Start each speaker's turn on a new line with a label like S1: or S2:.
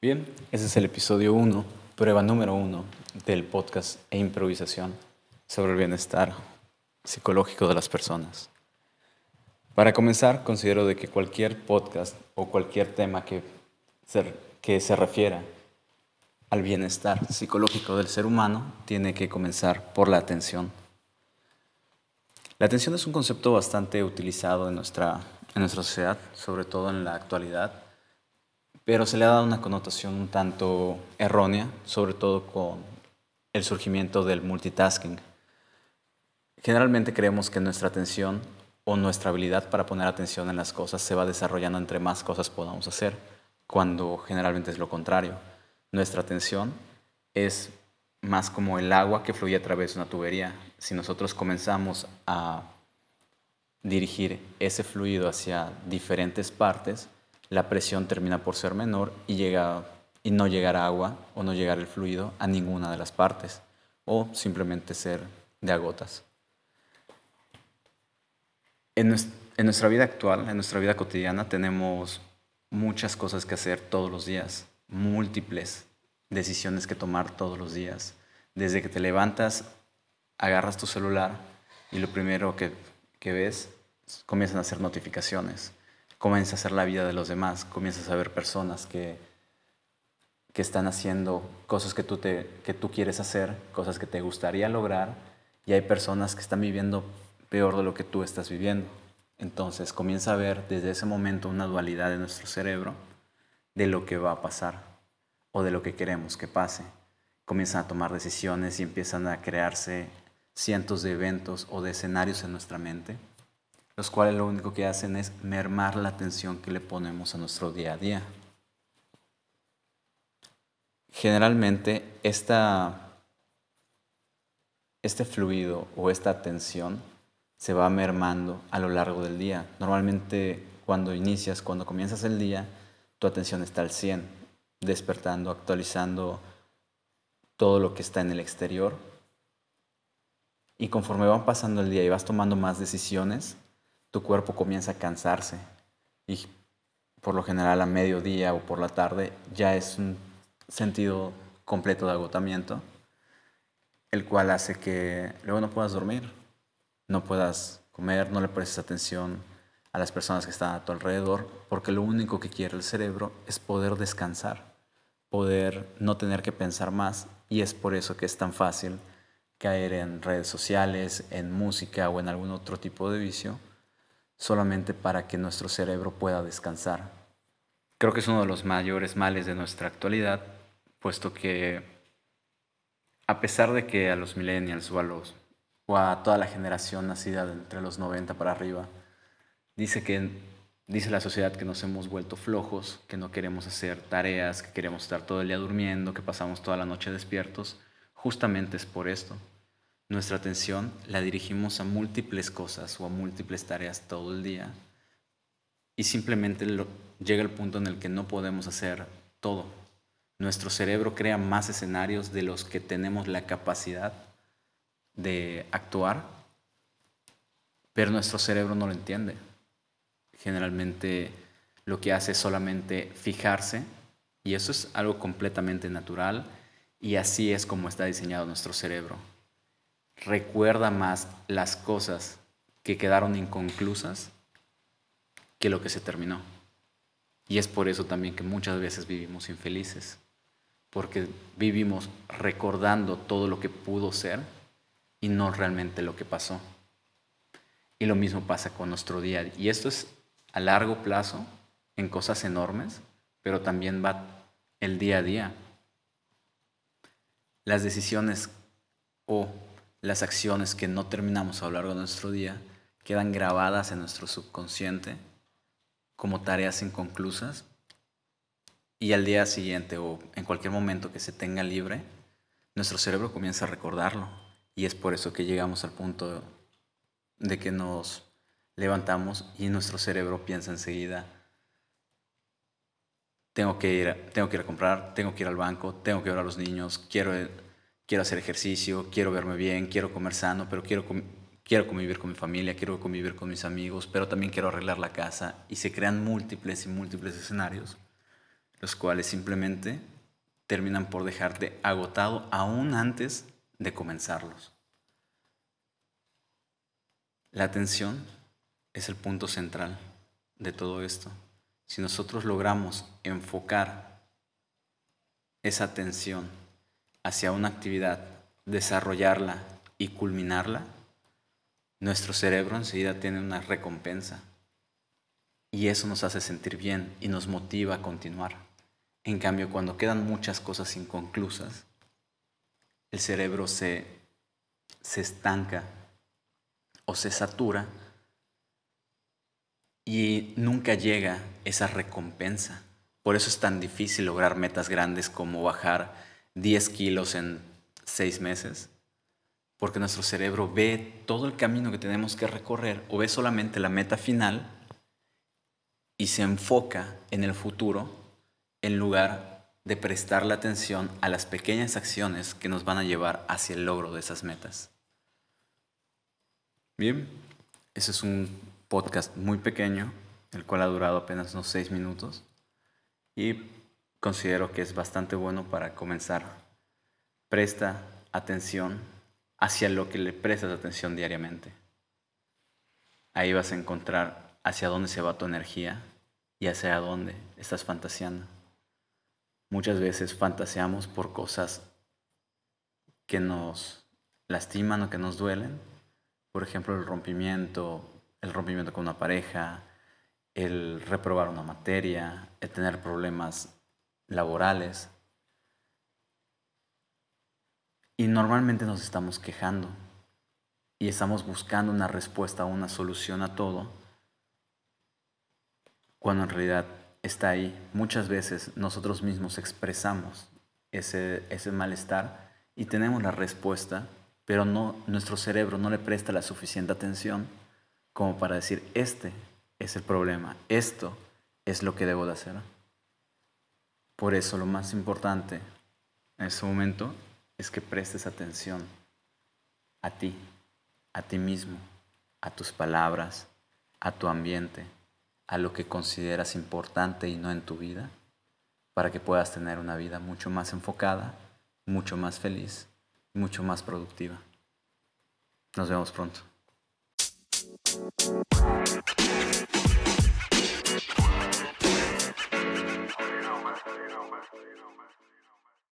S1: Bien, ese es el episodio 1, prueba número 1 del podcast e improvisación sobre el bienestar psicológico de las personas. Para comenzar, considero de que cualquier podcast o cualquier tema que se, que se refiera al bienestar psicológico del ser humano tiene que comenzar por la atención. La atención es un concepto bastante utilizado en nuestra, en nuestra sociedad, sobre todo en la actualidad, pero se le ha dado una connotación un tanto errónea, sobre todo con el surgimiento del multitasking. Generalmente creemos que nuestra atención o nuestra habilidad para poner atención en las cosas se va desarrollando entre más cosas podamos hacer, cuando generalmente es lo contrario. Nuestra atención es más como el agua que fluye a través de una tubería. Si nosotros comenzamos a dirigir ese fluido hacia diferentes partes, la presión termina por ser menor y, llega, y no llegar agua o no llegar el fluido a ninguna de las partes o simplemente ser de agotas. En, nuestra vida actual, en nuestra vida cotidiana, tenemos muchas cosas que hacer todos los días, múltiples decisiones que tomar todos los días. Desde que te levantas, agarras tu celular y lo primero que, que ves comienzan a hacer notificaciones, comienza a hacer la vida de los demás, comienzas a ver personas que, que están haciendo cosas que tú, te, que tú quieres hacer, cosas que te gustaría lograr, y hay personas que están viviendo peor de lo que tú estás viviendo. Entonces comienza a ver desde ese momento una dualidad en nuestro cerebro de lo que va a pasar o de lo que queremos que pase. Comienzan a tomar decisiones y empiezan a crearse cientos de eventos o de escenarios en nuestra mente, los cuales lo único que hacen es mermar la atención que le ponemos a nuestro día a día. Generalmente esta, este fluido o esta atención se va mermando a lo largo del día. Normalmente cuando inicias, cuando comienzas el día, tu atención está al 100, despertando, actualizando todo lo que está en el exterior. Y conforme va pasando el día y vas tomando más decisiones, tu cuerpo comienza a cansarse. Y por lo general a mediodía o por la tarde ya es un sentido completo de agotamiento, el cual hace que luego no puedas dormir no puedas comer, no le prestes atención a las personas que están a tu alrededor, porque lo único que quiere el cerebro es poder descansar, poder no tener que pensar más, y es por eso que es tan fácil caer en redes sociales, en música o en algún otro tipo de vicio, solamente para que nuestro cerebro pueda descansar. Creo que es uno de los mayores males de nuestra actualidad, puesto que a pesar de que a los millennials o a toda la generación nacida entre los 90 para arriba. Dice que dice la sociedad que nos hemos vuelto flojos, que no queremos hacer tareas, que queremos estar todo el día durmiendo, que pasamos toda la noche despiertos. Justamente es por esto. Nuestra atención la dirigimos a múltiples cosas o a múltiples tareas todo el día y simplemente llega el punto en el que no podemos hacer todo. Nuestro cerebro crea más escenarios de los que tenemos la capacidad de actuar, pero nuestro cerebro no lo entiende. Generalmente lo que hace es solamente fijarse y eso es algo completamente natural y así es como está diseñado nuestro cerebro. Recuerda más las cosas que quedaron inconclusas que lo que se terminó. Y es por eso también que muchas veces vivimos infelices, porque vivimos recordando todo lo que pudo ser y no realmente lo que pasó. Y lo mismo pasa con nuestro día. Y esto es a largo plazo, en cosas enormes, pero también va el día a día. Las decisiones o las acciones que no terminamos a lo largo de nuestro día quedan grabadas en nuestro subconsciente como tareas inconclusas y al día siguiente o en cualquier momento que se tenga libre, nuestro cerebro comienza a recordarlo y es por eso que llegamos al punto de que nos levantamos y nuestro cerebro piensa enseguida, tengo que ir, tengo que ir a comprar, tengo que ir al banco, tengo que ver a los niños, quiero, quiero hacer ejercicio, quiero verme bien, quiero comer sano, pero quiero, quiero convivir con mi familia, quiero convivir con mis amigos, pero también quiero arreglar la casa y se crean múltiples y múltiples escenarios, los cuales simplemente terminan por dejarte agotado aún antes de comenzarlos. La atención es el punto central de todo esto. Si nosotros logramos enfocar esa atención hacia una actividad, desarrollarla y culminarla, nuestro cerebro enseguida tiene una recompensa. Y eso nos hace sentir bien y nos motiva a continuar. En cambio, cuando quedan muchas cosas inconclusas, el cerebro se, se estanca o se satura y nunca llega esa recompensa. Por eso es tan difícil lograr metas grandes como bajar 10 kilos en 6 meses, porque nuestro cerebro ve todo el camino que tenemos que recorrer o ve solamente la meta final y se enfoca en el futuro en lugar de prestar la atención a las pequeñas acciones que nos van a llevar hacia el logro de esas metas. Bien, ese es un podcast muy pequeño, el cual ha durado apenas unos seis minutos y considero que es bastante bueno para comenzar. Presta atención hacia lo que le prestas atención diariamente. Ahí vas a encontrar hacia dónde se va tu energía y hacia dónde estás fantaseando. Muchas veces fantaseamos por cosas que nos lastiman o que nos duelen. Por ejemplo, el rompimiento, el rompimiento con una pareja, el reprobar una materia, el tener problemas laborales. Y normalmente nos estamos quejando y estamos buscando una respuesta, una solución a todo, cuando en realidad está ahí. Muchas veces nosotros mismos expresamos ese, ese malestar y tenemos la respuesta, pero no, nuestro cerebro no le presta la suficiente atención como para decir, este es el problema, esto es lo que debo de hacer. Por eso lo más importante en ese momento es que prestes atención a ti, a ti mismo, a tus palabras, a tu ambiente, a lo que consideras importante y no en tu vida, para que puedas tener una vida mucho más enfocada, mucho más feliz, mucho más productiva. Nos vemos pronto. Thank you.